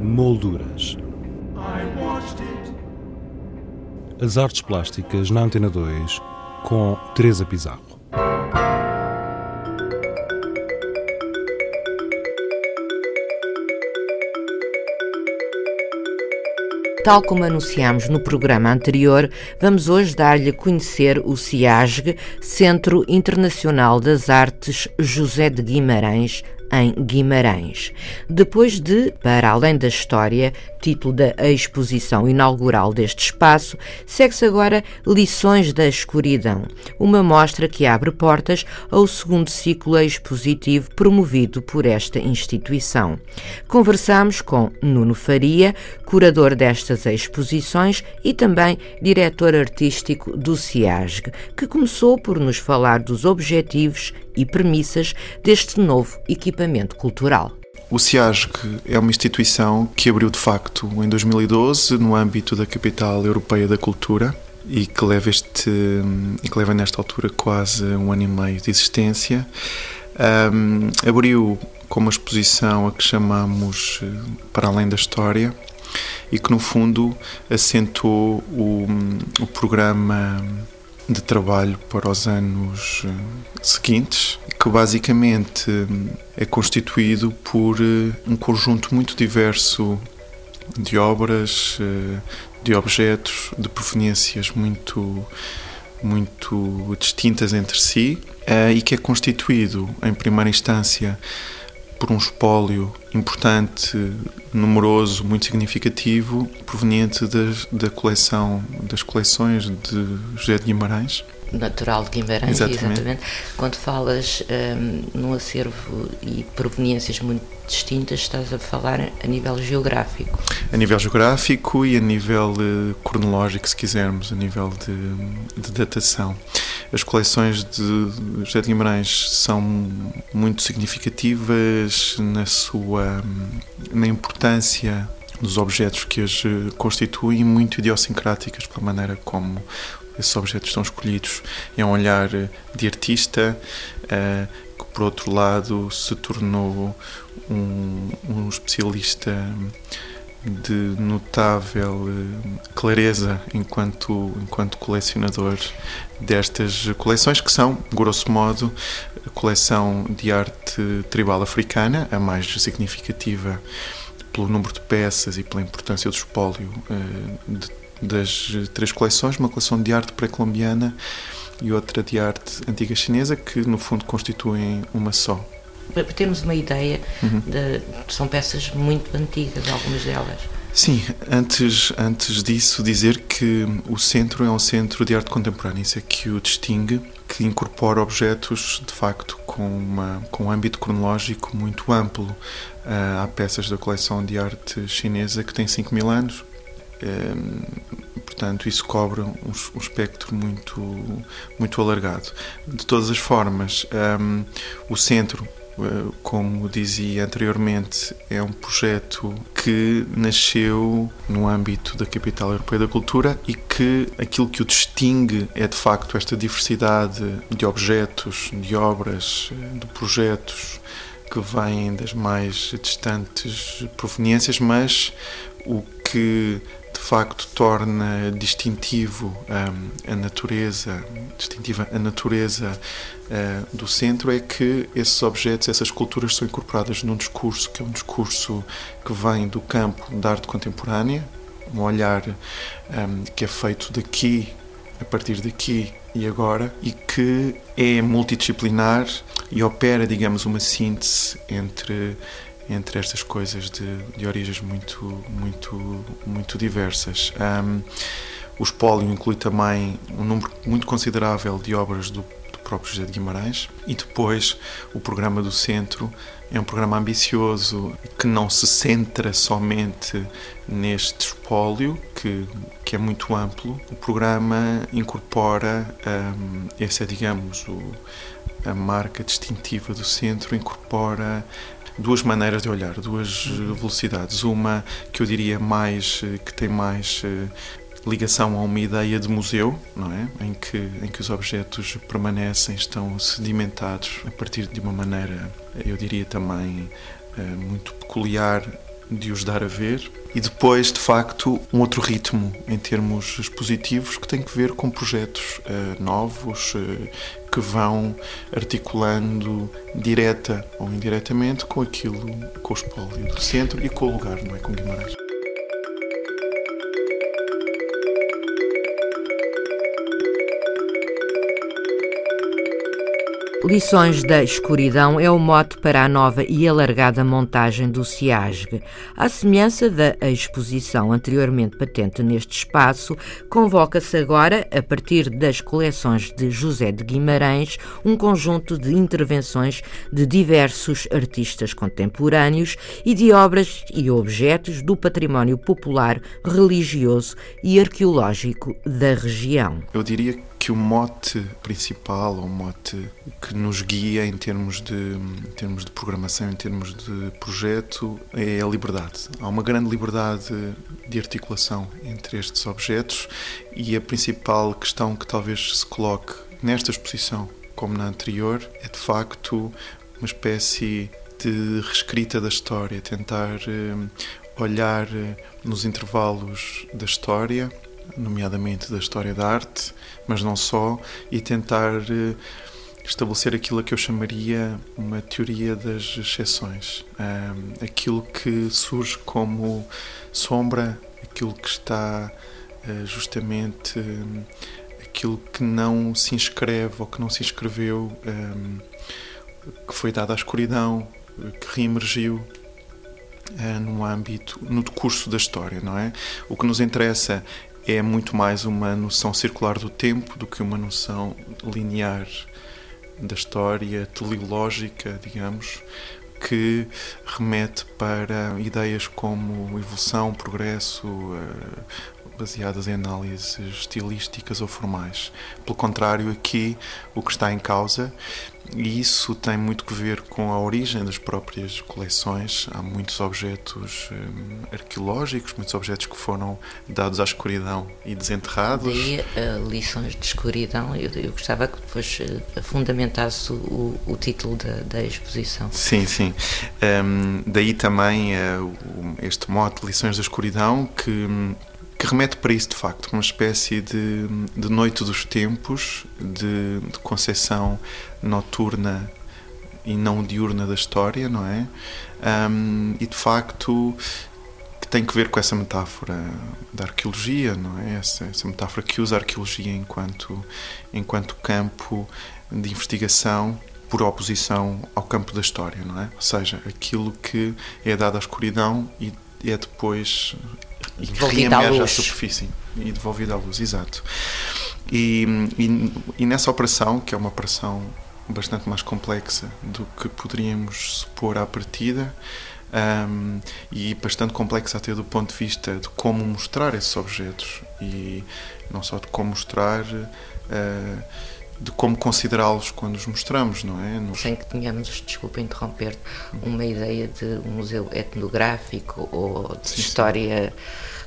Molduras. As artes plásticas na Antena 2 com Teresa Pizarro. Tal como anunciámos no programa anterior, vamos hoje dar-lhe a conhecer o CIASG, Centro Internacional das Artes José de Guimarães, em Guimarães. Depois de Para Além da História, título da exposição inaugural deste espaço, segue-se agora Lições da Escuridão, uma mostra que abre portas ao segundo ciclo expositivo promovido por esta instituição. Conversamos com Nuno Faria, curador destas exposições e também diretor artístico do CIASG, que começou por nos falar dos objetivos e premissas deste novo equipamento cultural. O CIASG é uma instituição que abriu de facto em 2012 no âmbito da Capital Europeia da Cultura e que leva, este, que leva nesta altura quase um ano e meio de existência. Um, abriu com uma exposição a que chamamos eh, Para Além da História e que no fundo assentou o, o programa de trabalho para os anos eh, seguintes, que basicamente eh, é constituído por eh, um conjunto muito diverso de obras, de objetos, de proveniências muito muito distintas entre si e que é constituído em primeira instância por um espólio importante, numeroso, muito significativo, proveniente das, da coleção, das coleções de José de Guimarães. Natural de Guimarães, exatamente. exatamente. Quando falas um, num acervo e proveniências muito distintas, estás a falar a nível geográfico. A nível geográfico e a nível uh, cronológico, se quisermos, a nível de, de datação. As coleções de José de Guimarães são muito significativas na sua na importância dos objetos que as eh, constituem, muito idiosincráticas pela maneira como esses objetos estão escolhidos. É um olhar de artista eh, que, por outro lado, se tornou um, um especialista de notável eh, clareza enquanto, enquanto colecionador destas coleções, que são, grosso modo, a coleção de arte tribal africana, a mais significativa pelo número de peças e pela importância do espólio eh, das três coleções, uma coleção de arte pré-colombiana e outra de arte antiga chinesa, que no fundo constituem uma só para termos uma ideia, uhum. de, são peças muito antigas, algumas delas. Sim, antes, antes disso, dizer que o centro é um centro de arte contemporânea, isso é que o distingue, que incorpora objetos, de facto, com, uma, com um âmbito cronológico muito amplo. Uh, há peças da coleção de arte chinesa que tem 5 mil anos, portanto, isso cobre um, espectro muito, muito alargado. De todas as formas, um, o centro eh, como dizia anteriormente, é um projeto que nasceu no âmbito da Capital Europeia da Cultura e que aquilo que o distingue é de facto esta diversidade de objetos, de obras, de projetos que vêm das mais distantes proveniências, mas o que de facto torna distintivo um, a natureza, distintiva a natureza uh, do centro é que esses objetos, essas culturas são incorporadas num discurso que é um discurso que vem do campo da arte contemporânea, um olhar um, que é feito daqui, a partir daqui e agora, e que é multidisciplinar e opera, digamos, uma síntese entre entre estas coisas de, de origens muito, muito, muito diversas. Um, o espólio inclui também um número muito considerável de obras do, do próprio José de Guimarães e depois o programa do Centro é um programa ambicioso que não se centra somente neste espólio, que, que é muito amplo. O programa incorpora, um, essa é, digamos, o, a marca distintiva do centro, incorpora duas maneiras de olhar, duas velocidades. Uma que eu diria mais, eh, que tem mais eh, ligação a uma ideia de museu, não é? Em que, em que os objetos permanecem, estão sedimentados a partir de uma maneira, eu diria também, eh, muito peculiar de os dar a ver e depois, de facto, um outro ritmo em termos expositivos que tem que ver com projetos uh, novos uh, que vão articulando direta ou indiretamente com aquilo, com o espólio do centro e com o lugar, não é? Com Guimarães. Lições da Escuridão é o mote para a nova e alargada montagem do CIASG. À semelhança da exposição anteriormente patente neste espaço, convoca-se agora, a partir das coleções de José de Guimarães, um conjunto de intervenções de diversos artistas contemporâneos e de obras e objetos do património popular, religioso e arqueológico da região. Eu diria que o mote principal, o mote que nos guia em termos de, em termos de programação, em termos de projeto, é a liberdade. Há uma grande liberdade de articulação entre estes objetos e a principal questão que talvez se coloque nesta exposição, como na anterior, é de facto uma espécie de reescrita da história, tentar eh, olhar eh, nos intervalos da história nomeadamente da história da arte, mas não só, e tentar eh, estabelecer aquilo que eu chamaria uma teoria das exceções. aquilo que surge como sombra, aquilo que está eh, justamente aquilo que não se inscreve ou que não se inscreveu, que foi dado à escuridão, que reemergiu eh, no âmbito, no curso da história, não é? O que nos interessa é muito mais uma noção circular do tempo do que uma noção linear da história, teleológica, digamos, que remete para ideias como evolução, progresso, eh, baseadas em análises estilísticas ou formais. Pelo contrário, aqui o que está em causa, e isso tem muito que ver com a origem das próprias coleções, há muitos objetos hum, arqueológicos, muitos objetos que foram dados à escuridão e desenterrados. Daí uh, lições de escuridão, eu, eu gostava que depois uh, fundamentasse o, o título da, da, exposição. Sim, sim. Um, daí também uh, este mote, Lições da Escuridão, que hum, que remete para isso de facto, uma espécie de, de noite dos tempos, de, de concepção noturna e não diurna da história, não é? Um, e de facto que tem que ver com essa metáfora da arqueologia, não é? Essa, essa metáfora que usa a arqueologia enquanto, enquanto campo de investigação por oposição ao campo da história, não é? Ou seja, aquilo que é dado à escuridão e é depois e reemerge à, à superfície e devolvido à luz, exato. E, e, e, nessa operação, que é uma operação bastante mais complexa do que poderíamos supor à partida, um, e bastante complexa até do ponto de vista de como mostrar esses objetos e não só de como mostrar. Uh, de como considerá-los quando os mostramos, não é? Nos... Sem que tenhamos, desculpa interromper, uma ideia de um museu etnográfico ou de sim, história, sim.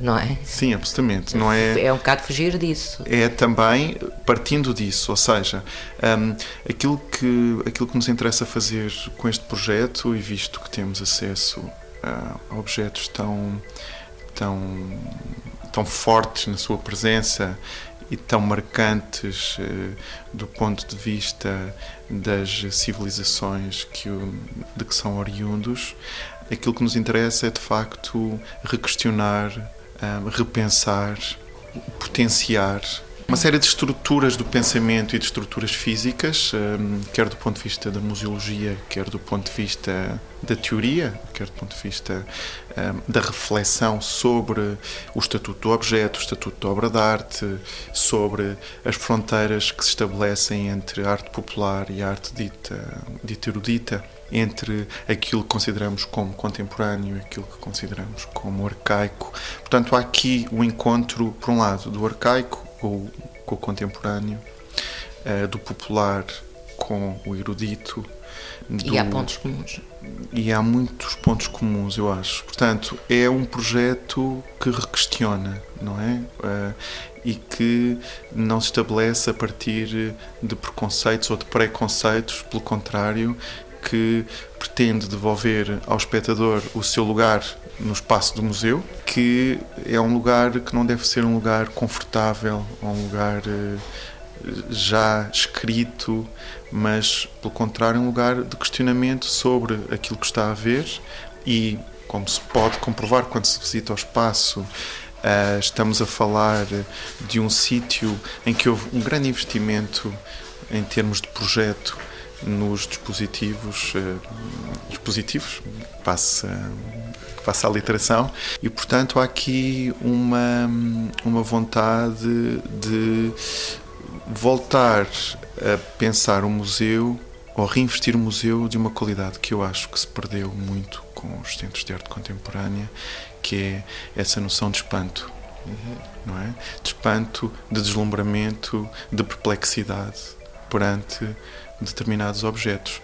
Não é? Sim, absolutamente. Não é, é um bocado fugir disso. É também partindo disso, ou seja, um, aquilo, que, aquilo que nos interessa fazer com este projeto, e visto que temos acesso a objetos tão, tão, tão fortes na sua presença e tão marcantes eh, do ponto de vista das civilizações que o, de que são oriundos, aquilo que nos interessa é de facto requestionar, eh, repensar, potenciar. Uma série de estruturas do pensamento e de estruturas físicas, quer do ponto de vista da museologia, quer do ponto de vista da teoria, quer do ponto de vista da reflexão sobre o estatuto do objeto, o estatuto da obra de arte, sobre as fronteiras que se estabelecem entre a arte popular e a arte dita, dita erudita entre aquilo que consideramos como contemporâneo e aquilo que consideramos como arcaico. Portanto, há aqui o encontro, por um lado, do arcaico com, com o contemporâneo, uh, do popular com o erudito. Do... E há pontos comuns. E há muitos pontos comuns, eu acho. Portanto, é um projeto que requestiona, não é? Uh, e que não se estabelece a partir de preconceitos ou de preconceitos, pelo contrário, que pretende devolver ao espectador o seu lugar no espaço do museu, que é um lugar que não deve ser um lugar confortável, um lugar eh, já escrito, mas pelo contrário, um lugar de questionamento sobre aquilo que está a ver e, como se pode comprovar quando se visita o espaço, eh, estamos a falar de um sítio em que houve um grande investimento em termos de projeto nos dispositivos, eh, dispositivos passa, passa a literação, e portanto há aqui uma, uma vontade de voltar a pensar o museu ou reinvestir o museu de uma qualidade que eu acho que se perdeu muito com os centros de arte contemporânea, que é essa noção de espanto. Não é? De espanto, de deslumbramento, de perplexidade perante determinados objetos.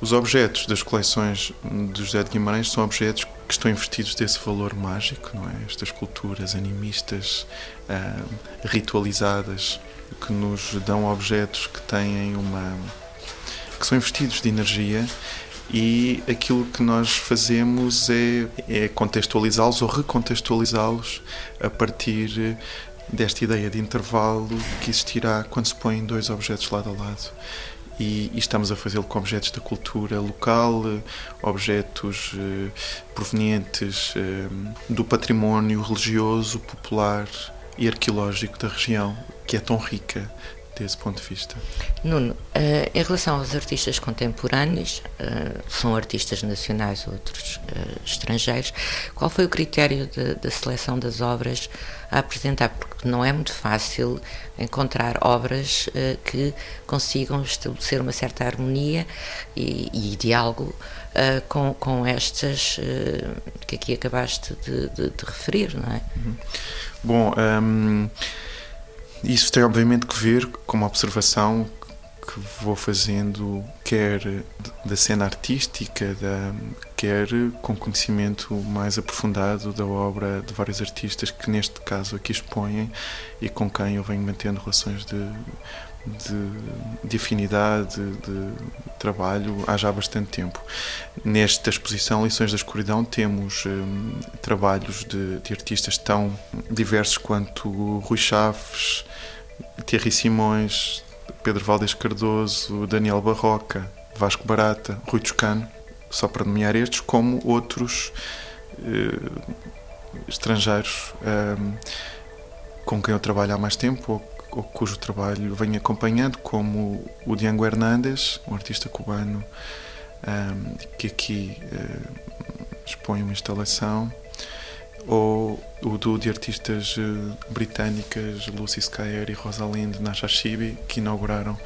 Os objetos das coleções de José de Guimarães são objetos que estão investidos desse valor mágico, não é? Estas culturas animistas, uh, ritualizadas, que nos dão objetos que têm uma. que são investidos de energia e aquilo que nós fazemos é, é contextualizá-los ou recontextualizá-los a partir desta ideia de intervalo que existirá quando se põem dois objetos lado a lado. E, e estamos a fazê-lo com objetos da cultura local, objetos eh, provenientes eh, do património religioso, popular e arqueológico da região, que é tão rica desse ponto de vista. Nuno, uh, em relação aos artistas contemporâneos, uh, são artistas nacionais ou outros uh, estrangeiros, qual foi o critério da seleção das obras a apresentar? Porque não é muito fácil encontrar obras que consigam estabelecer uma certa harmonia e, e diálogo com, com estas que aqui acabaste de, de, de referir, não é? Uhum. Bom, um, isso tem obviamente que ver com uma observação que vou fazendo, quer da cena artística, da, quer com conhecimento mais aprofundado da obra de vários artistas que, neste caso, aqui expõem e com quem eu venho mantendo relações de, de, de afinidade, de trabalho há já bastante tempo. Nesta exposição Lições da Escuridão temos hum, trabalhos de, de, artistas tão diversos quanto Rui Chaves, Thierry Simões, Pedro Valdez Cardoso, Daniel Barroca, Vasco Barata, Rui Toscano, só para nomear estes, como outros eh, estrangeiros eh, com quem eu trabalho há mais tempo ou, ou, cujo trabalho venho acompanhando, como o Diango Hernández, um artista cubano eh, que aqui expõe uma instalação ou o duo de artistas eh, britânicas Lucy Skyer e Rosalind Nashashibi, que inauguraram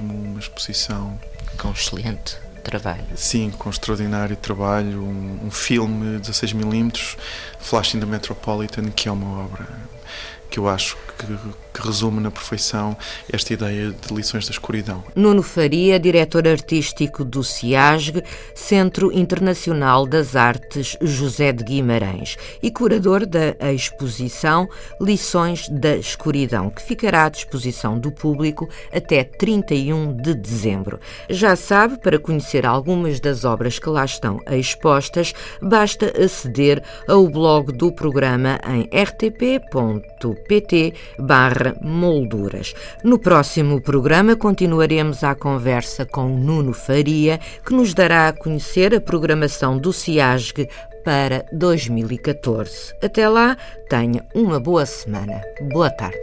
uma exposição com excelente trabalho. Sim, com extraordinário trabalho, um, um filme 16mm, Flash in the Metropolitan, que é uma obra que eu acho que, que, resume na perfeição esta ideia de lições da escuridão. Nuno Faria, diretor artístico do CIASG, Centro Internacional das Artes José de Guimarães, e curador da exposição Lições da Escuridão, que ficará à disposição do público até 31 de dezembro. Já sabe, para conhecer algumas das obras que lá estão expostas, basta aceder ao blog do programa em rtp.com molduras. No próximo programa continuaremos a conversa com Nuno Faria, que nos dará a conhecer a programação do CIASG para 2014. Até lá, tenha uma boa semana. Boa tarde.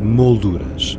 Molduras